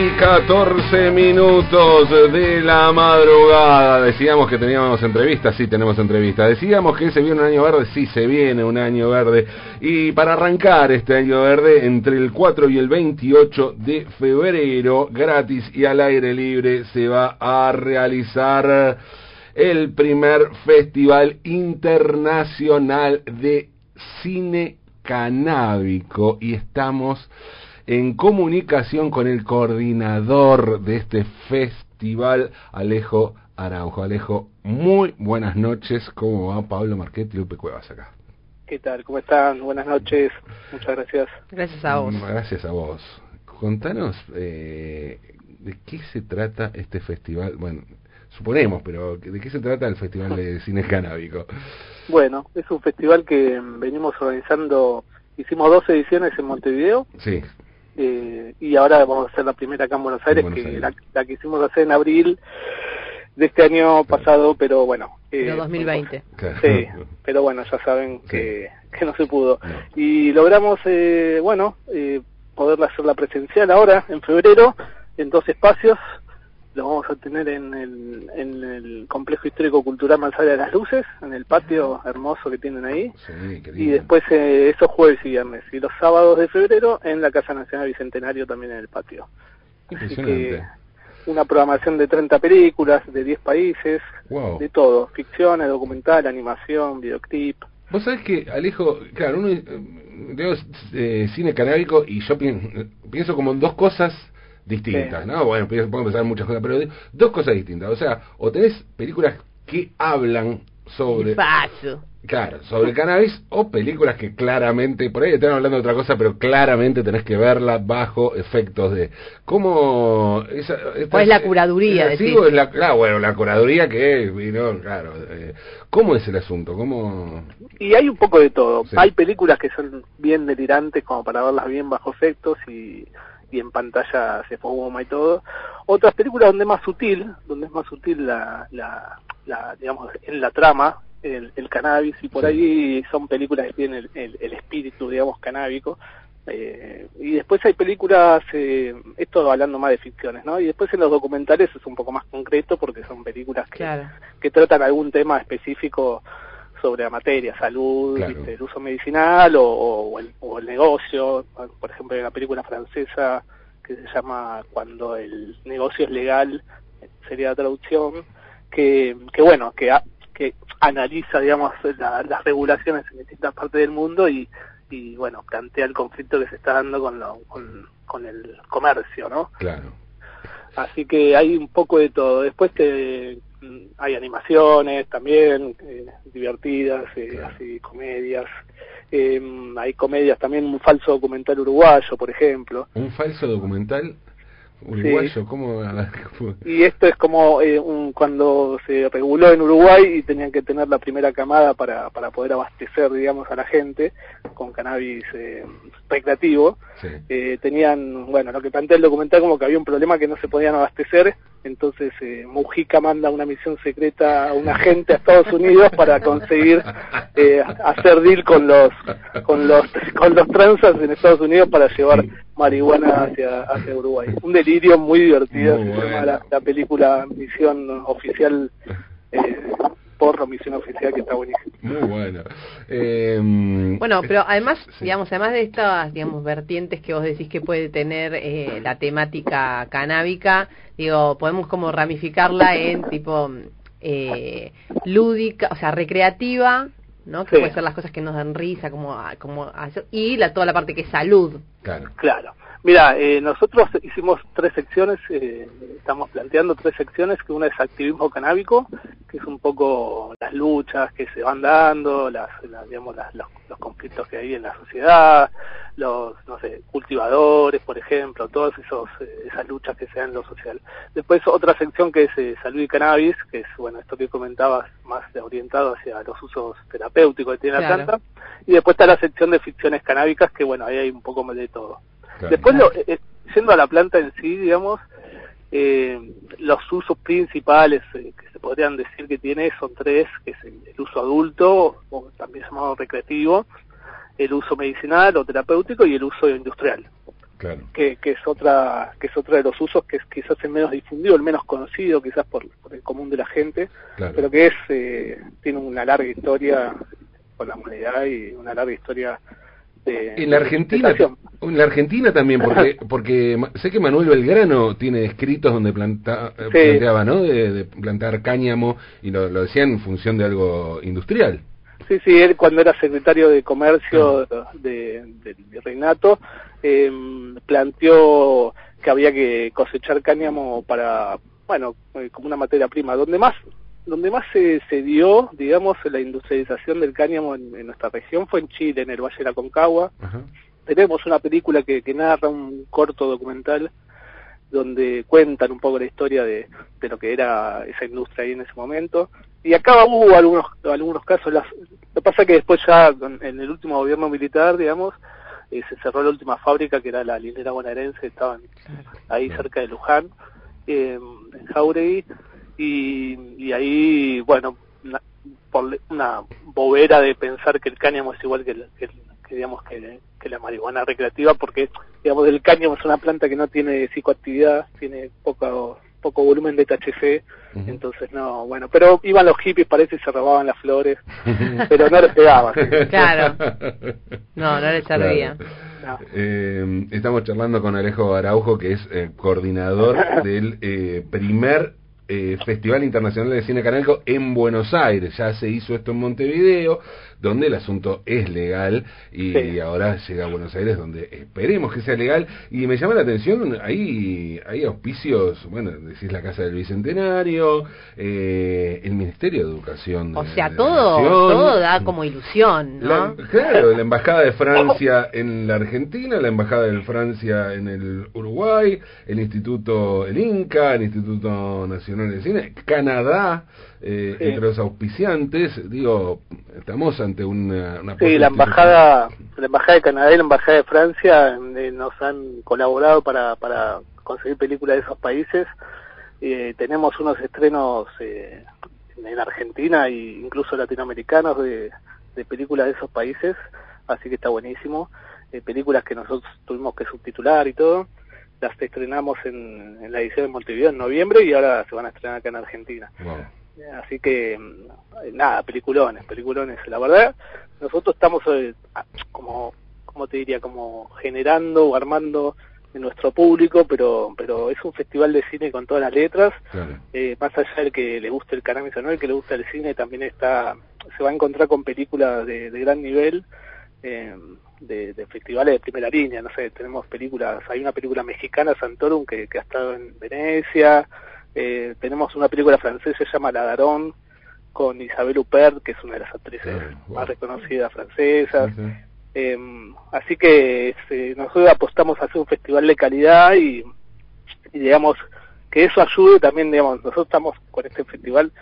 y 14 minutos de la madrugada. Decíamos que teníamos entrevistas, sí tenemos entrevistas. Decíamos que se viene un año verde, sí se viene un año verde. Y para arrancar este año verde, entre el 4 y el 28 de febrero, gratis y al aire libre, se va a realizar el primer Festival Internacional de Cine Canábico. Y estamos en comunicación con el coordinador de este festival, Alejo Araujo. Alejo, muy buenas noches. ¿Cómo va Pablo Marquete y Lupe Cuevas acá? ¿Qué tal? ¿Cómo están? Buenas noches. Muchas gracias. Gracias a vos. Gracias a vos. Contanos eh, de qué se trata este festival. Bueno, suponemos, pero ¿de qué se trata el Festival de Cine Canábico? Bueno, es un festival que venimos organizando, hicimos dos ediciones en Montevideo. Sí. Eh, y ahora vamos a hacer la primera acá en Buenos Aires, que La, que hicimos hacer en abril de este año pasado, pero bueno. Eh, 2020. Sí, pero bueno, ya saben que, que no se pudo. Y logramos, eh, bueno, eh, poder hacer la presencial ahora, en febrero, en dos espacios, lo vamos a tener en el, en el Complejo Histórico Cultural Manzana de las Luces, en el patio hermoso que tienen ahí. y después eh, esos jueves y viernes. Y los sábados de febrero en la Casa Nacional Bicentenario también en el patio. Así que una programación de 30 películas de 10 países, de todo, ficción, documental, animación, videoclip. Vos sabés que, Alejo, claro, uno eh, veo eh, cine canábico y yo pienso como en dos cosas distintas, ¿no? Bueno, puedo empezar muchas cosas, pero dos cosas distintas. O sea, o tenés películas que hablan sobre... Paso. Claro, sobre cannabis o películas que claramente, por ahí están hablando de otra cosa, pero claramente tenés que verla bajo efectos de... ¿Cómo...? Esa, ¿Cuál es la curaduría? Sí, la, claro, bueno, la curaduría que es, claro. Eh, ¿Cómo es el asunto? ¿Cómo...? Y hay un poco de todo. Hay películas que son bien delirantes como para verlas bien bajo efectos y y en pantalla se fuma y todo. Otras películas donde es más sutil, donde es más sutil la, la, digamos, en la trama, el, el cannabis, y por ahí son películas que tienen el, el, espíritu, digamos, canábico. Eh, y después hay películas, eh, esto hablando más de ficciones, ¿no? Y después en los documentales es un poco más concreto porque son películas que, que tratan algún tema específico sobre la materia, salud, el uso medicinal o, el, o, el, negocio. Por ejemplo, hay una película francesa que se llama Cuando el negocio es legal, sería la traducción, que, que bueno, que, que analiza, digamos, las regulaciones en distintas partes del mundo y, y, bueno, plantea el conflicto que se está dando con, lo, con, con el comercio, ¿no? Claro. Así que hay un poco de todo. Después te hay animaciones también eh, divertidas, eh, así comedias. Eh, hay comedias también, un falso documental uruguayo, por ejemplo. ¿Un falso documental? uruguayo, ¿cómo? Y esto es como eh, un, cuando se reguló en Uruguay y tenían que tener la primera camada para, para poder abastecer, digamos, a la gente con cannabis eh, recreativo. Eh, tenían, bueno, lo que plantea el documental como que había un problema que no se podían abastecer, entonces eh, Mujica manda una misión secreta a un agente a Estados Unidos para conseguir eh, hacer deal con los con los con los transas en Estados Unidos para llevar marihuana hacia, hacia Uruguay. Un delirio muy divertido, la, película Misión Oficial, eh, porro Misión Oficial, que está buenísimo. Muy bueno. Em, bueno, pero además, digamos, además de estas, digamos, vertientes que vos decís que puede tener eh, la temática canábica, digo, podemos como ramificarla en tipo eh, lúdica, o sea, recreativa, ¿no? Que puede ser las cosas que nos dan risa, como, como y la, toda la parte que es salud. Claro. Claro. Mira, eh, nosotros hicimos tres secciones, eh, estamos planteando tres secciones, que una es activismo canábico, que es un poco las luchas que se van dando, las, digamos, los, conflictos que hay en la sociedad, los, no sé, cultivadores, por ejemplo, todas esos, eh, esas luchas que se dan en lo social. Después otra sección que es salud y cannabis, que es, bueno, esto que comentabas, más orientado hacia los usos terapéuticos que tiene la planta. Y después está la sección de ficciones canábicas, que, bueno, ahí hay un poco más de todo. Después, lo, eh, eh, yendo a la planta en sí, digamos, eh, los usos principales que se podrían decir que tiene son tres, que es el, uso adulto, o también llamado recreativo, el uso medicinal o terapéutico y el uso industrial. que, que, es otra que es otro de los usos que es quizás el menos difundido, el menos conocido quizás por, el común de la gente, pero que es eh, tiene una larga historia con la humanidad y una larga historia de, en la Argentina en la Argentina también porque porque sé que Manuel Belgrano tiene escritos donde planta, eh, planteaba no de, plantar cáñamo y lo, lo decía en función de algo industrial. Sí, sí, él cuando era secretario de Comercio del de, Reinato em, planteó que había que cosechar cáñamo para, bueno, eh, como una materia prima. Donde más donde más se, se dio, digamos, la industrialización del cáñamo en, nuestra región fue en Chile, en el Valle de la Concagua. Tenemos una película que, que narra un corto documental donde cuentan un poco la historia de, de lo que era esa industria ahí en ese momento. Y acá hubo algunos algunos casos, las, lo que pasa que después ya en el último gobierno militar, digamos, eh, se cerró la última fábrica que era la linera bonaerense, estaban ahí cerca de Luján, eh, en Jauregui, y, y ahí, bueno, por una bobera de pensar que el cáñamo es igual que, que, digamos que, que, la marihuana recreativa, porque digamos el cáñamo es una planta que no tiene psicoactividad, tiene poco poco volumen de THC, entonces no, bueno, pero iban los hippies, parece, y se robaban las flores, pero no les pegaban. Claro, no, no les servía. Eh, estamos charlando con Alejo Araujo, que es eh, coordinador del eh, primer eh, Festival Internacional de Cine Canalco en Buenos Aires. Ya se hizo esto en Montevideo, donde el asunto es legal y ahora llega a Buenos Aires, donde esperemos que sea legal. Y me llama la atención, hay, hay auspicios, bueno, decís la Casa del Bicentenario, eh, el Ministerio de Educación. O sea, todo, todo da como ilusión, ¿no? claro, la Embajada de Francia en la Argentina, la Embajada de Francia en el Uruguay, el Instituto, el INCA, el Instituto Nacional de Cine, Canadá, eh, entre los auspiciantes, digo, estamos ante una... una sí, la embajada, la embajada de Canadá y la embajada de Francia eh, nos han colaborado para, para conseguir películas de esos países. Eh, tenemos unos estrenos en Argentina e incluso latinoamericanos de, de películas de esos países, así que está buenísimo. películas que nosotros tuvimos que subtitular y todo las estrenamos en, la edición de Montevideo en noviembre y ahora se van a estrenar acá en Argentina. Así que, mm, nada, peliculones, peliculones. La verdad, nosotros estamos eh, como, como te diría, como generando o armando nuestro público, pero pero es un festival de cine con todas las letras. Eh, más allá del que le guste el cannabis o no, el que le gusta el cine también está se va a encontrar con películas de, de gran nivel. Eh, de, festivales de primera línea, no sé, tenemos películas, hay una película mexicana, Santorum, que, que ha estado en Venecia, eh, tenemos una película francesa, se llama La Darón, con Isabel Huppert, que es una de las actrices ah, más reconocidas francesas. Em, así que este, nosotros apostamos a hacer un festival de calidad y, digamos que eso ayude también, digamos, nosotros estamos con este festival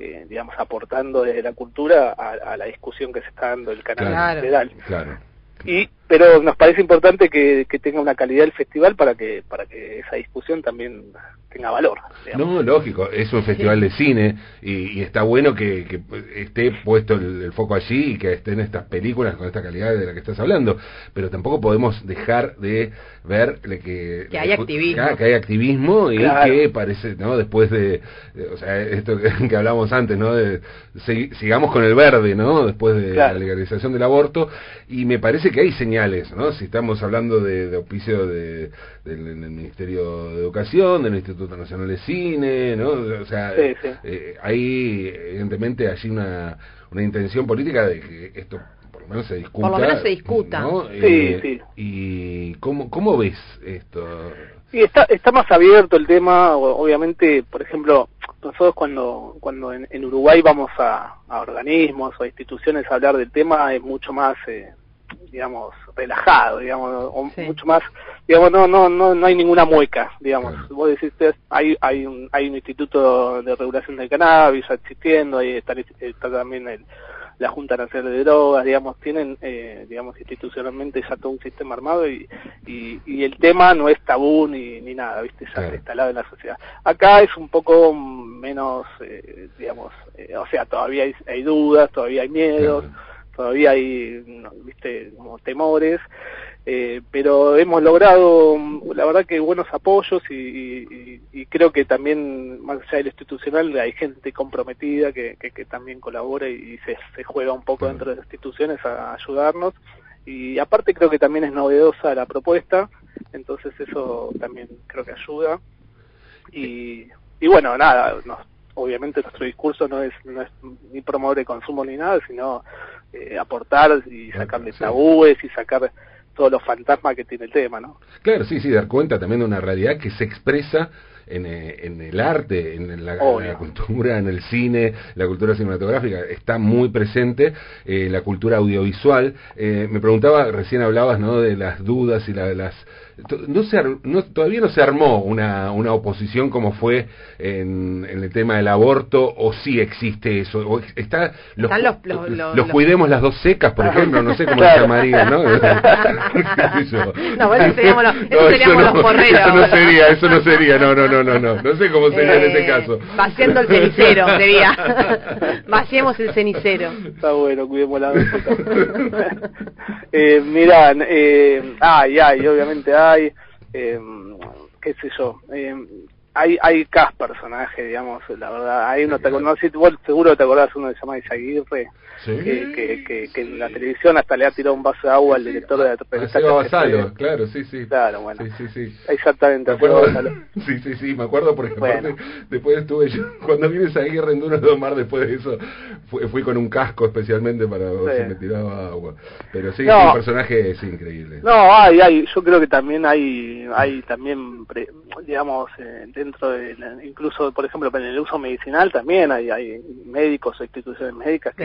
eh, digamos, aportando desde la cultura a, la discusión que se está dando el canal claro, Claro. Y, pero nos parece importante que, que tenga una calidad el festival para que, para que esa discusión también tenga valor. No, lógico, es un festival de cine y, está bueno que, que esté puesto el, foco allí y que estén estas películas con esta calidad de la que estás hablando, pero tampoco podemos dejar de ver que, que hay activismo, que, hay activismo y que parece, ¿no? Después de, o sea, esto que, hablamos antes, ¿no? De, sigamos con el verde, ¿no? Después de la legalización del aborto y me parece que hay señales, ¿no? Si estamos hablando de, de auspicio de, del, Ministerio de Educación, del Instituto Nacional de Cine, ¿no? O sea, eh, hay evidentemente allí una, una intención política de que esto por lo menos se discuta. Por lo menos se discuta. Sí, eh, sí. ¿Y cómo, cómo ves esto? Sí, está, está más abierto el tema, obviamente, por ejemplo, nosotros cuando, cuando en, Uruguay vamos a, a, organismos o a instituciones a hablar del tema es mucho más eh, digamos, relajado, digamos, o mucho más, digamos, no, no, no, no hay ninguna mueca, digamos. Vos decís, hay, hay un, hay un instituto de regulación del cannabis existiendo, ahí está, está también el, la Junta Nacional de Drogas, digamos, tienen, eh, digamos, institucionalmente ya todo un sistema armado y, y, el tema no es tabú ni, ni nada, ¿viste? Ya está instalado en la sociedad. Acá es un poco menos, eh, digamos, eh, o sea, todavía hay, hay dudas, todavía hay miedos todavía hay, viste, como temores. Eh, pero hemos logrado, la verdad que buenos apoyos y, creo que también, más allá de lo institucional, hay gente comprometida que, que, también colabora y, se, se, juega un poco dentro de las instituciones a, ayudarnos. Y aparte creo que también es novedosa la propuesta, entonces eso también creo que ayuda. Y, y bueno, nada, obviamente nuestro discurso no es, no es ni promover el consumo ni nada, sino eh, aportar y sacarle tabúes y sacar todos los fantasmas que tiene el tema, ¿no? Claro, sí, sí, dar cuenta también de una realidad que se expresa en, eh, en el arte, en la, cultura, en el cine, la cultura cinematográfica, está muy presente, eh, la cultura audiovisual. Eh, me preguntaba, recién hablabas, ¿no?, de las dudas y la, las no se, no, todavía no se armó una, una oposición como fue en, en, el tema del aborto, o sí existe eso. O está, los, los, cuidemos las dos secas, por ejemplo, no sé cómo se llamaría, ¿no? no, bueno, seríamos los, eso seríamos no, los Eso no sería, eso no sería, no, no, no, no, no, no sé cómo sería en ese eh, caso. Vaciando el cenicero, sería. Vaciemos el cenicero. Está bueno, cuidemos las dos secas. eh, mirán, eh, ay, ay, obviamente, ay hay, eh, qué sé yo, eh, hay, hay cast personaje, digamos, la verdad. Hay uno, te, no, seguro te acordás uno que se llama Isaguirre, que, que, que, en la televisión hasta le ha tirado un vaso de agua al director de la revista. Basalo, claro, sí, sí. Claro, bueno. Sí, sí, sí. Exactamente. Me acuerdo, sí, sí, sí, me acuerdo porque bueno. después estuve yo, cuando vine Isaguirre en Duro de Omar, después de eso, fui, fui, con un casco especialmente para ver si me tiraba agua. Pero sí, no, el personaje es increíble. No, hay, hay, yo creo que también hay, hay también, digamos, eh, dentro de, incluso, por ejemplo, en el uso medicinal también hay, hay médicos o instituciones médicas que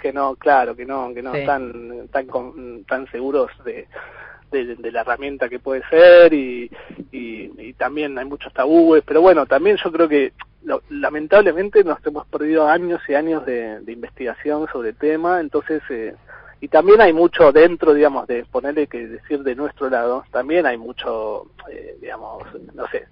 que no, claro, que no, que no están tan, tan seguros de, de, la herramienta que puede ser y, y, también hay muchos tabúes, pero bueno, también yo creo que lamentablemente nos hemos perdido años y años de, investigación sobre el tema, entonces, eh, y también hay mucho dentro, digamos, de ponerle que decir de nuestro lado, también hay mucho, eh, digamos, no sé,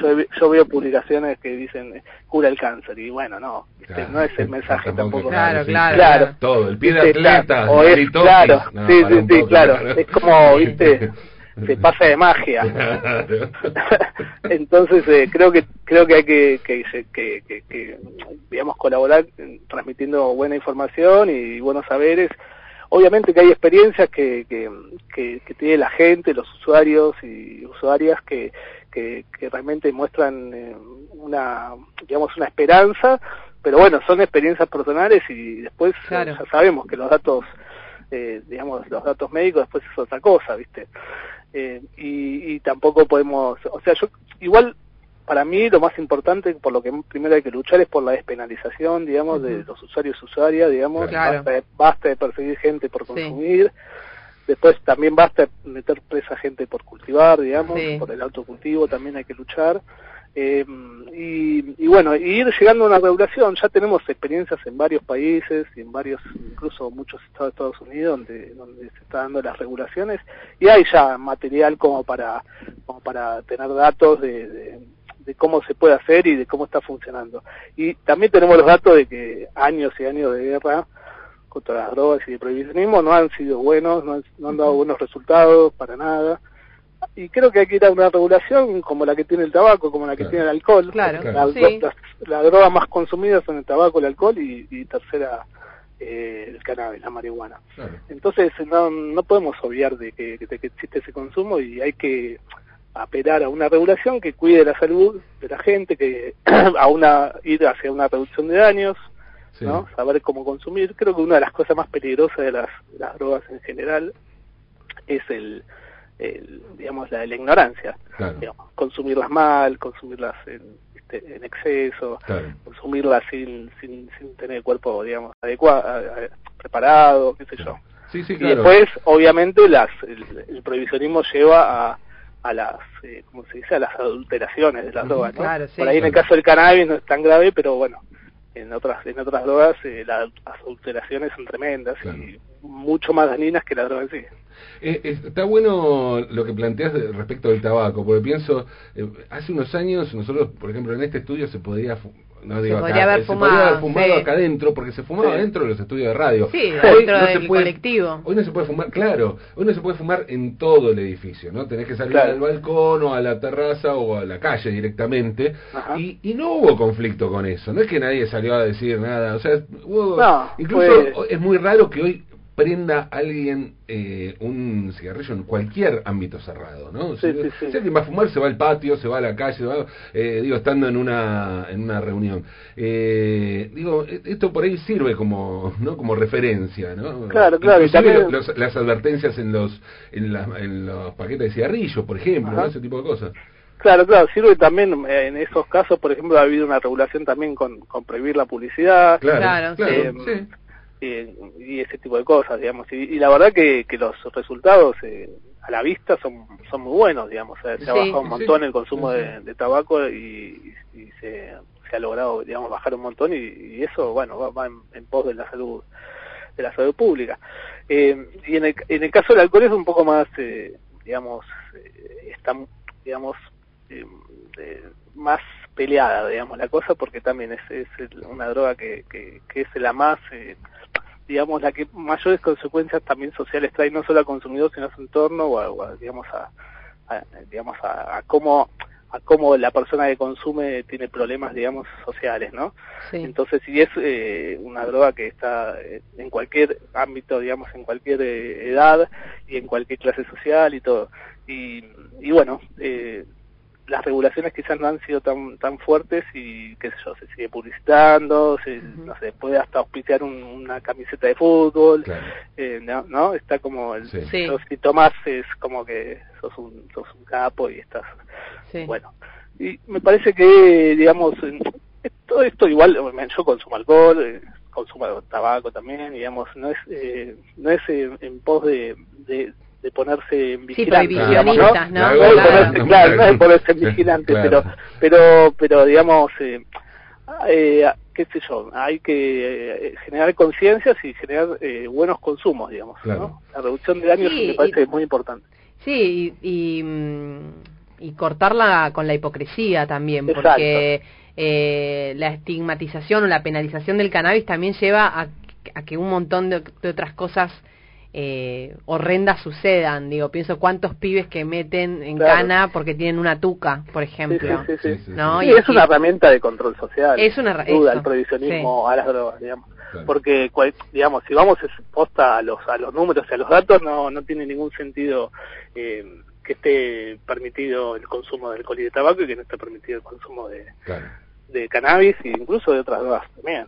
yo, yo, veo publicaciones que dicen cura el cáncer y bueno no no es el mensaje tampoco claro, claro, todo el pie de atleta o es, claro sí sí sí claro. es como viste se pasa de magia. Entonces eh, creo que creo que hay que que, que, que, que digamos colaborar transmitiendo buena información y buenos saberes. Obviamente que hay experiencias que, que, que, que, tiene la gente, los usuarios y usuarias que, que, realmente muestran eh, una, digamos, una esperanza, pero bueno, son experiencias personales y después ya sabemos que los datos, eh, digamos, los datos médicos después es otra cosa, ¿viste? Eh, y, y tampoco podemos, o sea, yo igual para mí lo más importante, por lo que primero hay que luchar es por la despenalización, digamos, de los usuarios y usuarias, digamos, basta, de, perseguir gente por consumir, Después también basta meter presa gente por cultivar, digamos, por el autocultivo también hay que luchar. Eh, y, y, bueno, ir llegando a una regulación, ya tenemos experiencias en varios países y en varios, incluso muchos estados de Estados Unidos, donde, donde se está dando las regulaciones, y hay ya material como para, como para tener datos de, de, de cómo se puede hacer y de cómo está funcionando. Y también tenemos los datos de que años y años de guerra contra las drogas y el prohibicionismo no han sido buenos, no han, dado buenos resultados para nada. Y creo que hay que ir a una regulación como la que tiene el tabaco, como la que tiene el alcohol. Claro, Las, drogas más consumidas son el tabaco, el alcohol y, tercera eh, el cannabis, la marihuana. Entonces no, no podemos obviar de que, de que existe ese consumo y hay que apelar a una regulación que cuide la salud de la gente, que a una ir hacia una reducción de daños, ¿no? Saber cómo consumir. Creo que una de las cosas más peligrosas de las, las drogas en general es el, el digamos, la la ignorancia. consumirlas mal, consumirlas en, este, en exceso, consumirlas sin, sin, sin tener el cuerpo, digamos, adecuado, preparado, qué sé yo. y después, obviamente, las, el, prohibicionismo lleva a, a las, eh, ¿cómo se dice?, a las adulteraciones de las drogas, Por ahí en el caso del cannabis no es tan grave, pero bueno, en otras en otras drogas eh, las adulteraciones son tremendas y mucho más dañinas que la droga en sí. Eh, está bueno lo que planteas respecto del tabaco, porque pienso, eh, hace unos años nosotros, por ejemplo, en este estudio se podía no digo se acá, podría haber se fumado, podría haber fumado sí. acá adentro porque se fumaba Sí. dentro de los estudios de radio. Sí, Hoy dentro no se del puede- colectivo. Hoy no se puede fumar, claro, hoy no se puede fumar en todo el edificio, ¿no? Tenés que salir Claro. al balcón o a la terraza o a la calle directamente. Y, y no hubo conflicto con eso, no es que nadie salió a decir nada, o sea, hubo, No, incluso es muy raro que hoy prenda alguien eh, un cigarrillo en cualquier ámbito cerrado, ¿no? Sí, si, sí, sí. si alguien va a fumar, se va al patio, se va a la calle, se va, eh, digo, estando en una, en una reunión. Eh, digo, e- esto por ahí sirve como, ¿no? Como referencia, ¿no? Claro, claro, y también- los- las advertencias en los, en, la- en los paquetes de cigarrillos, por ejemplo, ese tipo de cosas. Claro, claro, sirve también eh, en esos casos, por ejemplo, ha habido una regulación también con, con prohibir la publicidad Claro, Claro, claro, sí. Sí. y, ese tipo de cosas, digamos. Y, y la verdad que, que los resultados eh, a la vista son, son muy buenos, digamos. Se, ha bajado un montón sí. el consumo Sí, de, de tabaco y, y- se, se ha logrado, digamos, bajar un montón y, y eso, bueno, va, va en, en pos de la salud de la salud pública. Eh, y en el, en el caso del alcohol es un poco más, eh, digamos, eh, está, digamos, eh, eh, más peleada, digamos, la cosa, porque también es, es una droga que, que, que es la más, eh, digamos, la que mayores consecuencias también sociales trae, no solo al consumidor, sino a su entorno, o, a, o a, digamos, a, a- digamos, a, a cómo a cómo la persona que consume tiene problemas, digamos, sociales, ¿no? Sí. Entonces, si es eh, una droga que está eh, en cualquier ámbito, digamos, en cualquier eh, edad y en cualquier clase social y todo. Y, y bueno, eh, las regulaciones quizás no han sido tan tan fuertes y, qué sé yo, se sigue publicitando, se, no sé, puede hasta auspiciar un- una camiseta de fútbol, Claro. eh, ¿no? ¿no? Está como, el, Sí. Sí. si tomás es como que sos un, sos un capo y estás Sí. bueno, y me parece que, digamos, en- todo esto igual, yo consumo alcohol, eh, consumo tabaco también, digamos, no es eh, no es en pos de, de, de ponerse en vigilante, digamos, ¿no? Claro. ponerse, claro, no es ponerse en vigilante, Claro. pero, pero, pero digamos, eh, eh, qué sé yo, hay que eh, generar conciencias y generar eh, buenos consumos, digamos, Claro. ¿no? La reducción de daños Sí, me parece y- muy importante. Sí, y, y, y cortarla con la hipocresía también, Exacto. porque eh, la estigmatización o la penalización del cannabis también lleva a, a que un montón de, de otras cosas eh, horrendas sucedan. Digo, pienso cuántos pibes que meten en Claro. cana porque tienen una tuca, por ejemplo. sí, sí. Sí, sí, ¿no? Sí, Y- es y- una herramienta de control social. Es una duda, el prohibicionismo a las drogas, digamos. Claro. Porque, cual- digamos, si vamos es posta a los, a los números y a los datos, no, no tiene ningún sentido eh, que esté permitido el consumo de alcohol y de tabaco y que no esté permitido el consumo de, Claro. de cannabis e incluso de otras drogas también.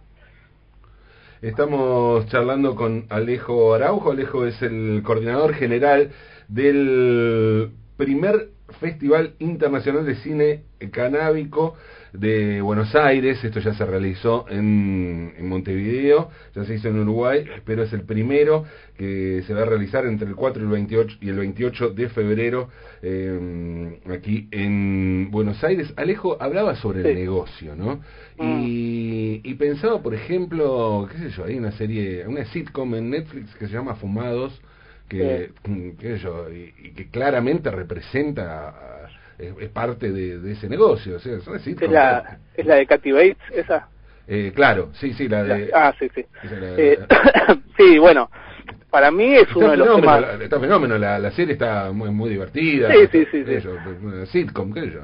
Estamos charlando con Alejo Araujo. Alejo es el coordinador general del primer Festival Internacional de Cine Canábico de Buenos Aires. Esto ya se realizó en, en Montevideo, ya se hizo en Uruguay, pero es el primero que se va a realizar entre el 4 y el 28, y el 28 de febrero eh, aquí en Buenos Aires. Alejo hablaba sobre el negocio, ¿no? Mm. Y, y pensaba, por ejemplo, qué sé yo, hay una serie, una sitcom en Netflix que se llama Fumados, que, qué sé yo, y, y que claramente representa, ah, es, es parte de, de ese negocio, o sea, es. Es la, es la de Katy Bates, esa. Eh, claro, sí, sí, la de... ah, sí, sí. la- Eh, sí, bueno, para mí es uno de los fenómeno, temas... está fenómeno, la, la serie está muy, muy divertida. Sí, sí, sí, sí. yo, sitcom, qué yo.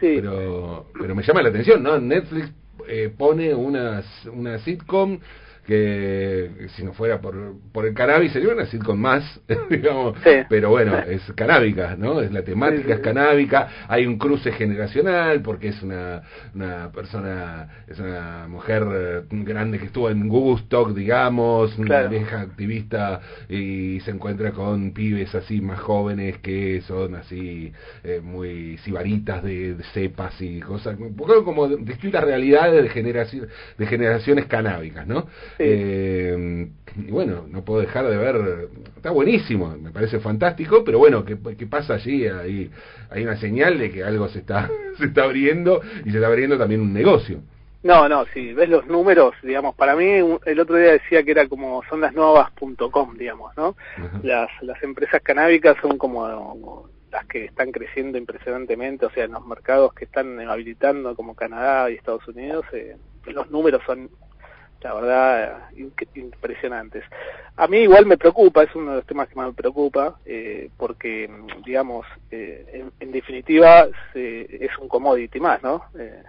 Sí. pero pero me llama la atención no Netflix eh, pone una una sitcom que si no fuera por, por el cannabis sería una sitcom más digamos Sí. pero bueno es canábica no es la temática Sí, es canábica hay un cruce generacional porque es una una persona es una mujer eh, grande que estuvo en Woodstock digamos una Claro. vieja activista y se encuentra con pibes así más jóvenes que son así eh, muy sibaritas de, de cepas y cosas, un poco como distintas realidades de, generación, de generaciones canábicas, ¿no? Sí. Eh, y bueno, no puedo dejar de ver, está buenísimo, me parece fantástico, pero bueno, ¿qué, qué pasa allí? Hay, hay una señal de que algo se está, se está abriendo y se está abriendo también un negocio. No, no, si ves los números, digamos, para mí el otro día decía que era como son las nuevas.com, digamos, ¿no? Ajá. Las, las empresas canábicas son como, como las que están creciendo impresionantemente, o sea, en los mercados que están habilitando como Canadá y Estados Unidos, eh, los números son la verdad impresionantes. A mí igual me preocupa, es uno de los temas que más me preocupa, eh, porque, digamos, eh, en, definitiva es un commodity más, ¿no? Eh,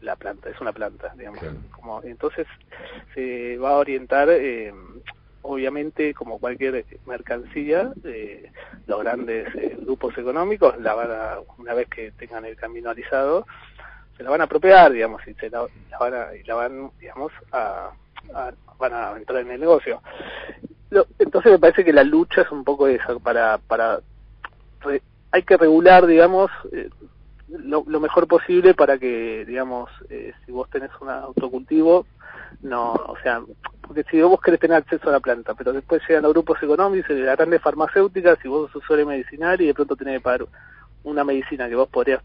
la planta, es una planta, digamos. Como, entonces se va a orientar, obviamente, como cualquier mercancía, los grandes grupos económicos, la van a, una vez que tengan el camino alisado, se la van a apropiar, digamos, y se la, van a, y la van, digamos, a, van a entrar en el negocio. entonces me parece que la lucha es un poco esa, para, para hay que regular, digamos, eh, lo, mejor posible para que, digamos, eh, si vos tenés un autocultivo, no, o sea, porque si vos querés tener acceso a la planta, pero después llegan los grupos económicos y las grandes farmacéuticas, y vos sos usuario medicinal y de pronto tenés que pagar una medicina que vos podrías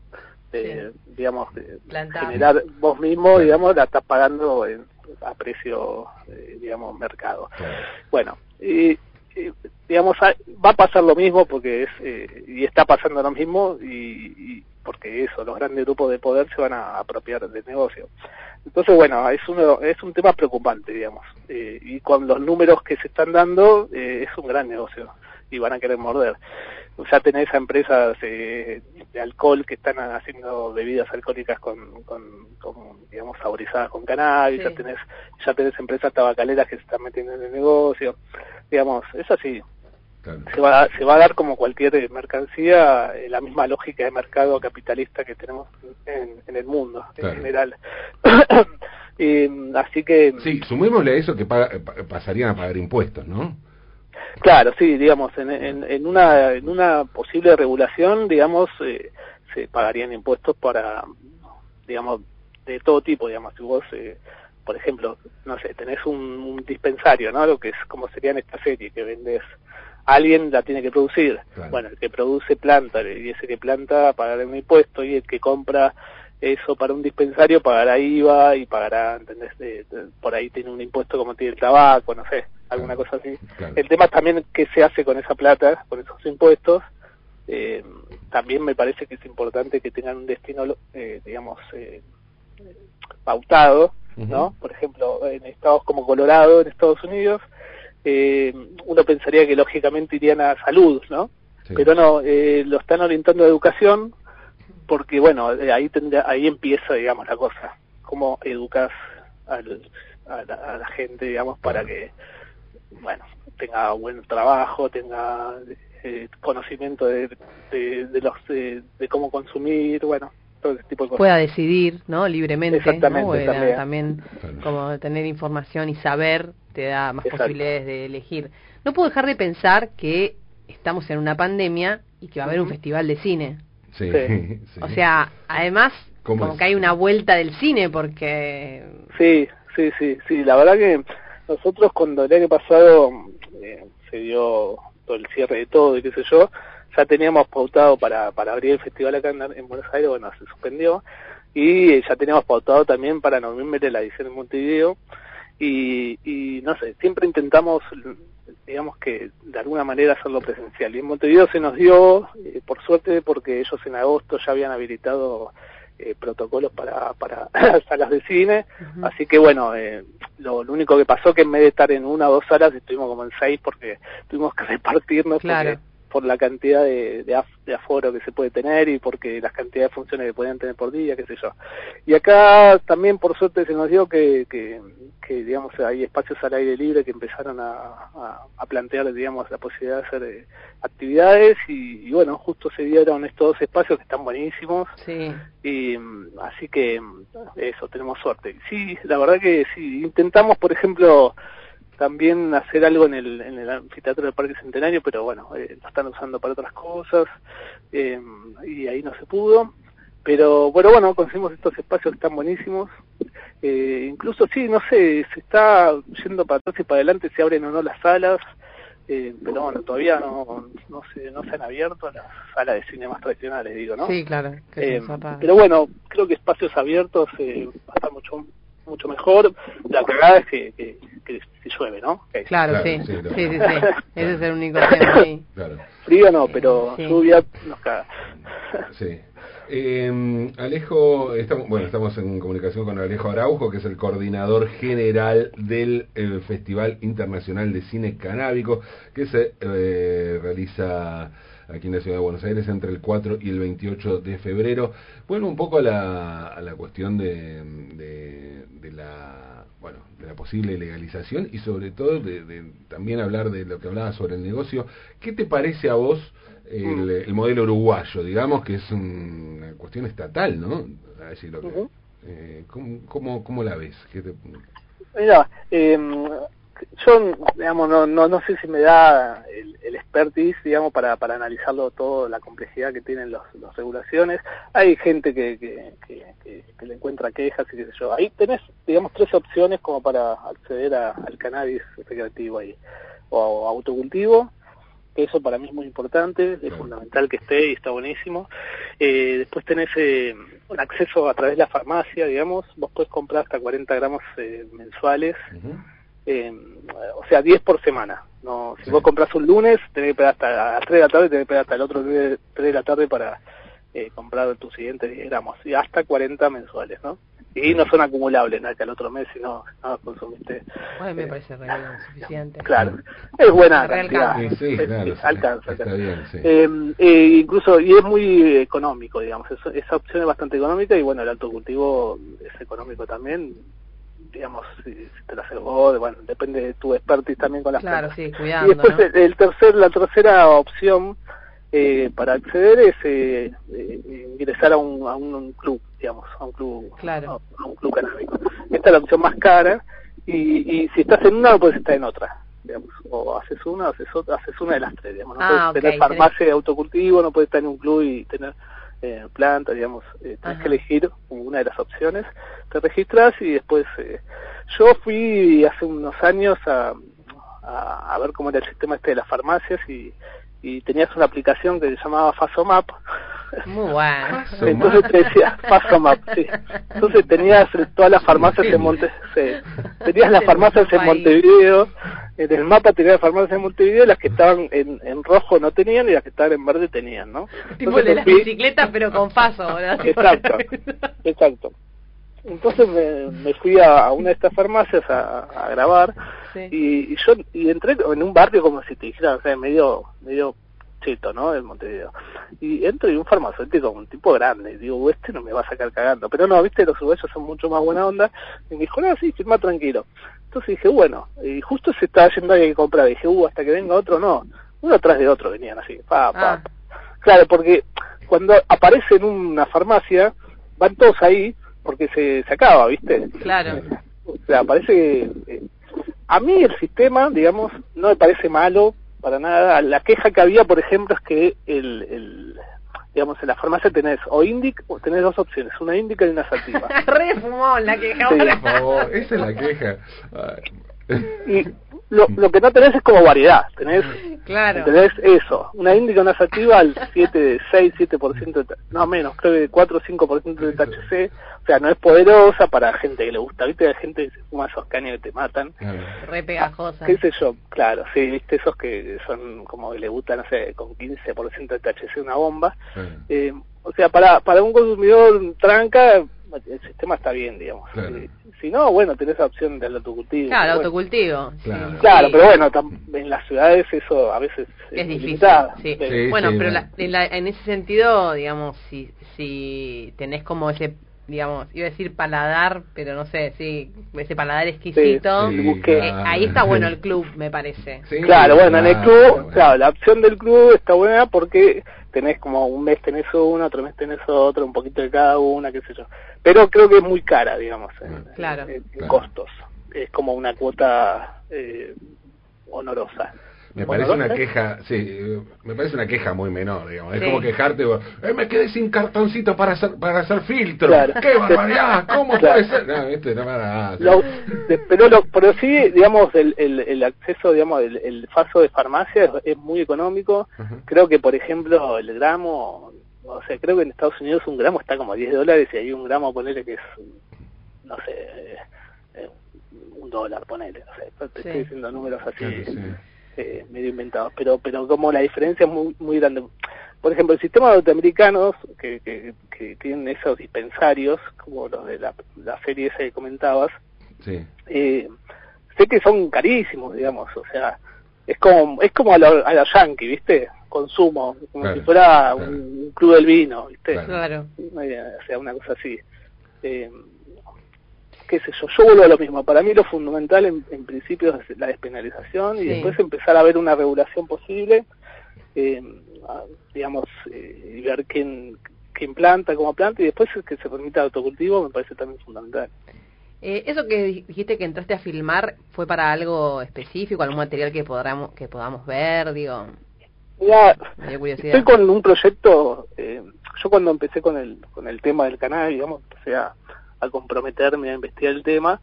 eh, digamos, generar vos mismo, digamos, la estás pagando a precio, eh, digamos, mercado. Bueno, y, digamos, va a pasar lo mismo porque es, eh, y está pasando lo mismo y, porque eso, los grandes grupos de poder se van a apropiar del negocio. Entonces, bueno, es, uno, es un tema preocupante, digamos, y con los números que se están dando, es un gran negocio y van a querer morder ya tenés a empresas eh, de alcohol que están haciendo bebidas alcohólicas con, con, digamos saborizadas con cannabis ya tenés ya tenés empresas tabacaleras que se están metiendo en el negocio. Digamos es así. Se va se va a dar como cualquier mercancía eh, la misma lógica de mercado capitalista que tenemos en, en el mundo en general. Y, así que sí sumémosle a eso que pasarían a pagar impuestos no Claro, sí, digamos, en, en, una, en una posible regulación, digamos, eh, se pagarían impuestos para, digamos, de todo tipo, digamos, si vos, eh, por ejemplo, no sé, tenés un, dispensario, ¿no? Lo que es como sería en esta serie, que vendes, alguien la tiene que producir. Bueno, el que produce planta, y ese que planta pagará un impuesto, y el que compra eso para un dispensario pagará IVA y pagará, ¿entendés? por ahí tiene un impuesto como tiene el tabaco, no sé, alguna cosa así. El tema también qué se hace con esa plata, con esos impuestos. Eh, también me parece que es importante que tengan un destino, eh, digamos, eh, pautado, ¿no? Por ejemplo, en estados como Colorado, en Estados Unidos, uno pensaría que lógicamente irían a salud, ¿no? Pero no, lo están orientando a educación, porque bueno, ahí ahí empieza, digamos, la cosa, cómo educas al, a, la, gente, digamos, para que, bueno, tenga buen trabajo, tenga eh, conocimiento de, de, los de, cómo consumir, bueno, todo ese tipo de cosas. Pueda decidir, ¿no? Libremente. Exactamente. También, como tener información y saber te da más posibilidades de elegir. No puedo dejar de pensar que estamos en una pandemia y que va a haber un festival de cine. Sí, O sea, además, como que hay una vuelta del cine porque... Sí, sí, sí, sí. La verdad que nosotros cuando el año pasado eh, se dio todo el cierre de todo y qué sé yo, ya teníamos pautado para, para abrir el festival acá en, Buenos Aires, bueno, se suspendió, y ya teníamos pautado también para noviembre la edición en Montevideo, y, y no sé, siempre intentamos digamos que de alguna manera hacerlo presencial. Y en Montevideo se nos dio, eh, por suerte, porque ellos en agosto ya habían habilitado eh, protocolos para, para salas de cine, así que bueno, eh, lo, único que pasó que en vez de estar en una o dos salas estuvimos como en seis porque tuvimos que repartirnos claro por la cantidad de, de, aforo que se puede tener y porque las cantidades de funciones que podían tener por día, qué sé yo. Y acá también por suerte se nos dio que, que, digamos hay espacios al aire libre que empezaron a, a, plantear digamos la posibilidad de hacer eh, actividades y, bueno justo se dieron estos dos espacios que están buenísimos sí. y así que eso tenemos suerte sí la verdad que sí intentamos por ejemplo también hacer algo en el, en el anfiteatro del Parque Centenario, pero bueno, eh, lo están usando para otras cosas eh, y ahí no se pudo. Pero bueno, bueno, conseguimos estos espacios que están buenísimos. Eh, incluso sí, no sé, se está yendo para atrás y para adelante, se abren o no las salas. Eh, pero bueno, todavía no, no, se, no se han abierto las salas de cine más tradicionales, digo, ¿no? Sí, claro. Eh, pero bueno, creo que espacios abiertos eh, va a estar mucho mucho mejor. La cagada es que, que, que, llueve, ¿no? Claro, sí. Sí, sí, sí, Ese es el único tema ahí. Claro. Frío no, pero lluvia nos caga. Sí. Eh, Alejo, estamos, bueno, estamos en comunicación con Alejo Araujo, que es el coordinador general del eh, Festival Internacional de Cine Canábico, que se eh, realiza aquí en la ciudad de Buenos Aires entre el 4 y el 28 de febrero. Bueno, un poco a la, a la cuestión de, de, la bueno, de la posible legalización y sobre todo de, también hablar de lo que hablaba sobre el negocio. ¿Qué te parece a vos el, mm. modelo uruguayo, digamos que es una cuestión estatal, ¿no? A decir lo que, eh, ¿cómo, cómo, la ves? ¿Qué Mira, eh, yo, digamos, no, no, no sé si me da el, el expertise, digamos, para, para analizarlo todo, la complejidad que tienen las los regulaciones. Hay gente que, que, que, le encuentra quejas y qué sé yo. Ahí tenés, digamos, tres opciones como para acceder al cannabis recreativo ahí. O, autocultivo, que eso para mí es muy importante, es fundamental que esté y está buenísimo. Eh, después tenés eh, un acceso a través de la farmacia, digamos, vos podés comprar hasta 40 gramos eh, mensuales eh, o sea, 10 por semana. no Si vos compras un lunes, tenés que esperar hasta las 3 de la tarde, tenés que esperar hasta el otro 3 de la tarde para eh, comprar tu siguiente 10 gramos, y hasta 40 mensuales, ¿no? Y no son acumulables, nada que al otro mes, si no, no consumiste. Bueno, me eh, parece suficiente. Claro, es buena cantidad. Sí, claro, alcanza. Está bien, sí. incluso, y es muy económico, digamos, esa opción es bastante económica y bueno, el autocultivo es económico también, digamos, si, te la haces vos, bueno, depende de tu expertise también con las Claro, sí, cuidado. Y después el, tercer, la tercera opción eh, para acceder es eh, eh, ingresar a un, a un club, digamos, a un club, claro. a, un club canábico. Esta es la opción más cara y, y si estás en una no puedes estar en otra. Digamos, o haces una o haces otra, haces una de las tres, digamos, no ah, puedes tener farmacia de autocultivo, no puedes estar en un club y tener eh, planta, digamos, eh, tienes que elegir una de las opciones, te registras y después eh, yo fui hace unos años a, a, ver cómo era el sistema este de las farmacias y, y tenías una aplicación que se llamaba Fasomap. Muy bueno. Entonces te decía Fasomap, sí. Entonces tenías todas las farmacias en Monte, tenías las farmacias en Montevideo en el mapa tenía las farmacias de Montevideo, las que estaban en, en, rojo no tenían y las que estaban en verde tenían, ¿no? Tipo de las bicicletas, pero con paso, ¿verdad? Exacto, exacto. Entonces me, me fui a, una de estas farmacias a, a grabar y, y, yo y entré en un barrio como si te dijera, o sea, medio, medio ¿no? Del Montevideo. Y entro y un farmacéutico, un tipo grande, y digo, este no me va a sacar cagando. Pero no, viste, los uruguayos son mucho más buena onda. Y me dijo, no, sí, firma tranquilo. Entonces dije, bueno, y justo se estaba yendo alguien que comprar. Dije, uh, hasta que venga otro, no. Uno atrás de otro venían así, pa, pa. Ah. Claro, porque cuando aparece en una farmacia, van todos ahí porque se, se acaba, ¿viste? Claro. O sea, parece que... Eh, a mí el sistema, digamos, no me parece malo, para nada. La queja que había, por ejemplo, es que el, el digamos, en la farmacia tenés o indic, o tenés dos opciones, una indica y una sativa. Re fumón la queja. Sí. Por favor, esa es la queja. y lo, lo que no tenés es como variedad, tenés, claro. tenés eso, una índica, una sativa al 7, 6, 7%, de, no menos, creo que 4 o 5% de THC, o sea, no es poderosa para gente que le gusta, viste, hay gente que se fuma esos caños que te matan. Re pegajosa. ¿Qué sé yo? Claro, sí, viste, esos que son como que le gustan, no sé, con 15% de THC una bomba. Eh, o sea, para, para un consumidor tranca, el sistema está bien, digamos. Eh, si no, bueno, tenés la opción del autocultivo. Claro, autocultivo. Claro, pero bueno, en las ciudades eso a veces es, difícil. Sí. bueno, pero en, ese sentido, digamos, si, si tenés como ese digamos, iba a decir paladar, pero no sé, sí, ese paladar exquisito. Eh, ahí está bueno el club, me parece. claro, bueno, en el club, claro, la opción del club está buena porque tenés como un mes tenés uno, otro mes tenés otro, un poquito de cada una, qué sé yo. Pero creo que es muy cara, digamos, en, claro. costos. Es como una cuota eh, honorosa. Me parece una queja, sí, me parece una queja muy menor, digamos. Es como quejarte, eh, me quedé sin cartoncito para hacer para hacer filtro. ¡Qué barbaridad! ¿Cómo puede ser? No, este, no nada. pero, lo, pero sí, digamos, el, el, el acceso, digamos, el, el faso de farmacia es, muy económico. Creo que, por ejemplo, el gramo, o sea, creo que en Estados Unidos un gramo está como a 10 dólares y hay un gramo, ponerle que es, no sé, eh, un dólar, ponele, no sé, te estoy diciendo números así. Eh, medio inventados, pero pero como la diferencia es muy muy grande. Por ejemplo, el sistema norteamericanos que, que, que tienen esos dispensarios, como los de la, la serie esa que comentabas, Sí. eh, sé que son carísimos, digamos, o sea, es como es como a la, a la yankee, ¿viste? Consumo, como Claro, si fuera claro. un, un club del vino, ¿viste? Claro. Claro. Eh, o sea, una cosa así. Eh, qué sé yo, yo vuelvo a lo mismo. Para mí lo fundamental en, en principio es la despenalización y después empezar a ver una regulación posible, eh, digamos, eh, y ver quién, quién planta, cómo planta y después que se permita el autocultivo me parece también fundamental. Eh, eso que di- dijiste que entraste a filmar fue para algo específico, algún material que podamos que podamos ver, digo. Estoy con un proyecto, eh, yo cuando empecé con el, con el tema del canal, digamos, empecé a, a comprometerme a investigar el tema,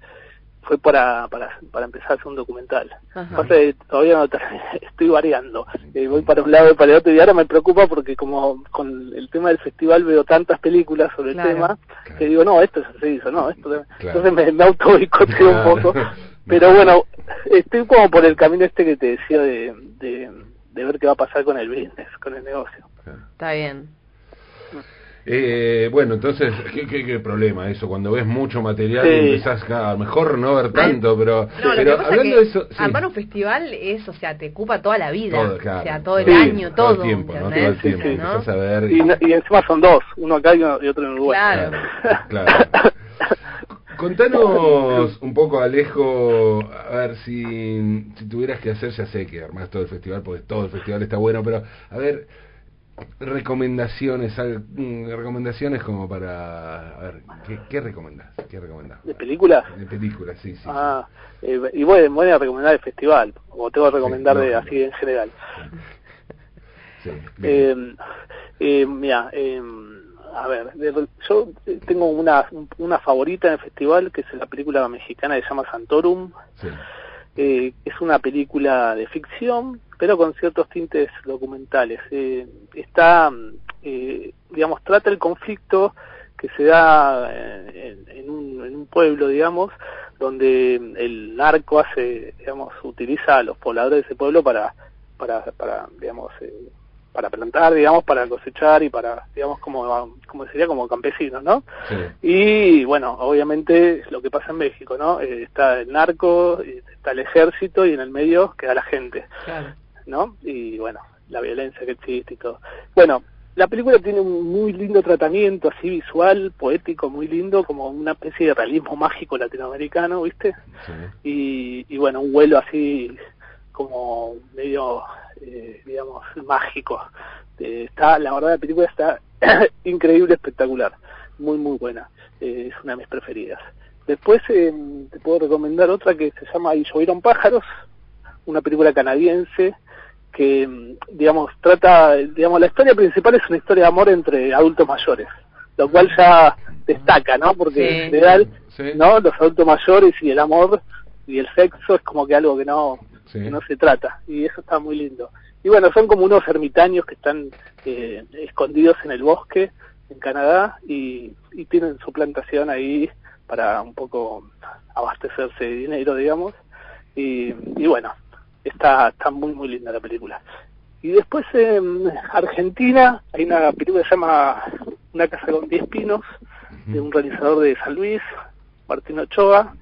fue para, para, para empezar a hacer un documental. Pasa que todavía no estoy variando, Eh, voy para un lado y para el otro y ahora me preocupa porque como con el tema del festival veo tantas películas sobre Claro. el tema Claro. que digo, no, esto se hizo, no, esto... Claro. Entonces me, me auto un poco. Pero bueno, estoy como por el camino este que te decía de, de, de ver qué va a pasar con el business, con el negocio. Está bien. Eh, bueno, entonces, ¿qué, qué, qué problema eso? Cuando ves mucho material Sí. y empezás, a mejor no ver tanto, pero, No, pero hablando de eso, sí. armar un festival es, o sea, te ocupa toda la vida, Todo, claro. o sea, todo el Sí, año, todo, el tiempo, ¿no? Todo el tiempo, a ver Y, encima son dos, uno acá y, uno- y otro en Uruguay. Claro. Claro. Contanos un poco, Alejo, a ver si, si tuvieras que hacer, ya sé que armás todo el festival, porque todo el festival está bueno, pero a ver, recomendaciones, mm, recomendaciones como para, a ver, ¿qué, qué recomendás? ¿Qué recomendás? ¿De películas? De películas, sí, sí. Ah, eh, y voy, voy a recomendar el festival, o tengo que recomendar Sí, de, así en general. sí. Eh, eh, mira, eh, a ver, de- yo tengo una, una favorita en el festival, que es la película mexicana que se llama Santorum. sí, Eh, es una película de ficción, pero con ciertos tintes documentales. Eh, está, eh, digamos, trata el conflicto que se da eh, en, en un, en un pueblo, digamos, donde el narco hace, digamos, utiliza a los pobladores de ese pueblo para, para, para digamos, eh, para plantar, digamos, para cosechar y para, digamos, como, como sería como campesinos, ¿no? sí, Y bueno, obviamente lo que pasa en México, ¿no? Eh, está el narco, eh, está el ejército y en el medio queda la gente, Claro. ¿No? Y bueno, la violencia que existe y todo. Bueno, la película tiene un muy lindo tratamiento, así visual, poético, muy lindo, como una especie de realismo mágico latinoamericano, ¿viste? sí. Y, y bueno, un vuelo así como medio, eh, digamos, mágico. Eh, está, la verdad, la película está increíble, espectacular, muy, muy buena. Eh, es una de mis preferidas. Después eh, te puedo recomendar otra que se llama Y llovieron pájaros, una película canadiense que, mm, digamos, trata, digamos, la historia principal es una historia de amor entre adultos mayores, lo cual ya destaca, ¿no? Porque Sí. en general, Sí. ¿no? Los adultos mayores y el amor y el sexo es como que algo que no, Sí. que no se trata, y eso está muy lindo. Y bueno, son como unos ermitaños que están eh, escondidos en el bosque en Canadá y, y tienen su plantación ahí para un poco abastecerse de dinero, digamos. Y, y bueno, está, está muy, muy linda la película. Y después en Argentina hay una película que se llama Una casa con 10 pinos, de un realizador de San Luis, Martín Ochoa,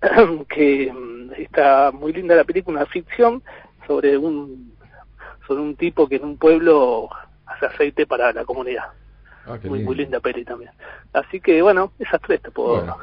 que mm, está muy linda la película, una ficción sobre un sobre un tipo que en un pueblo hace aceite para la comunidad. Ah, Muy, lindo. muy linda peli también. Así que bueno, esas tres te puedo Bueno.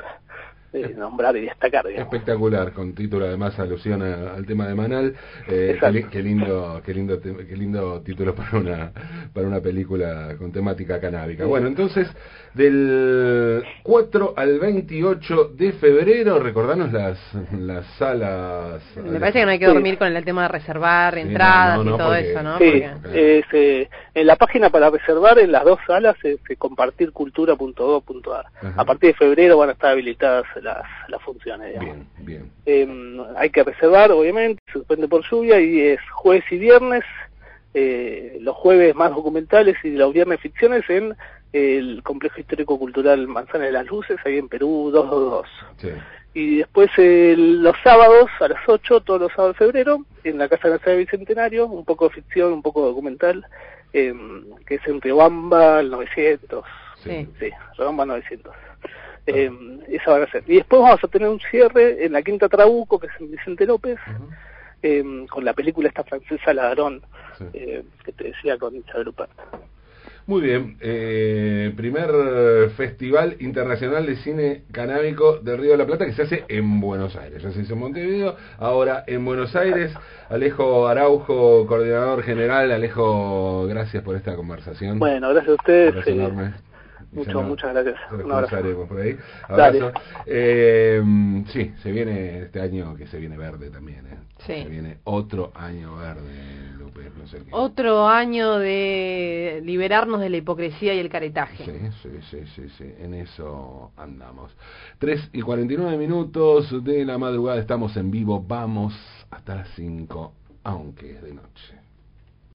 eh, nombrar y destacar. digamos. Espectacular, con título además alusión a- al tema de Manal. Eh, qué, lindo, qué lindo, qué lindo título para una para una película con temática canábica. Bueno, entonces del 4 al 28 de febrero, recordanos las las salas. Me parece que no hay que Sí. dormir con el tema de reservar Sí, entradas no, no, y todo porque- eso, ¿no? Sí, Porque- es, eh, en la página para reservar en las dos salas es eh, compartircultura.gov.ar. A partir de febrero van a estar habilitadas las, las funciones. digamos. Bien, bien. Eh, hay que reservar, obviamente, se suspende por lluvia y es jueves y viernes, eh, los jueves más documentales y los viernes ficciones en el Complejo Histórico Cultural Manzana de las Luces, ahí en Perú 222. Sí. Y después los sábados a las 8, todos los sábados de febrero, en la Casa Nacional Bicentenario, un poco de ficción, un poco documental, em, que es en Riobamba, el 900. Sí, sí Riobamba 900. Eh, esa va a ser. Y después vamos a tener un cierre en la Quinta Trabuco, que es en Vicente López, em, con la película esta francesa Ladrón, eh, que te decía con Isabel Rupert. Muy bien, eh, primer Festival Internacional de Cine Canábico del Río de la Plata que se hace en Buenos Aires. Ya se hizo en Montevideo, ahora en Buenos Aires. Alejo Araujo, coordinador general. Alejo, gracias por esta conversación. Bueno, gracias a ustedes. Mucho, muchas gracias. Un abrazo. por ahí. Abrazo. Eh, sí, se viene este año que se viene verde también. ¿eh? Se viene otro año verde, Lupe. No sé qué. Otro año de liberarnos de la hipocresía y el caretaje. Sí, sí, sí, sí, sí. En eso andamos. 3 y 49 minutos de la madrugada estamos en vivo. Vamos hasta las 5, aunque es de noche.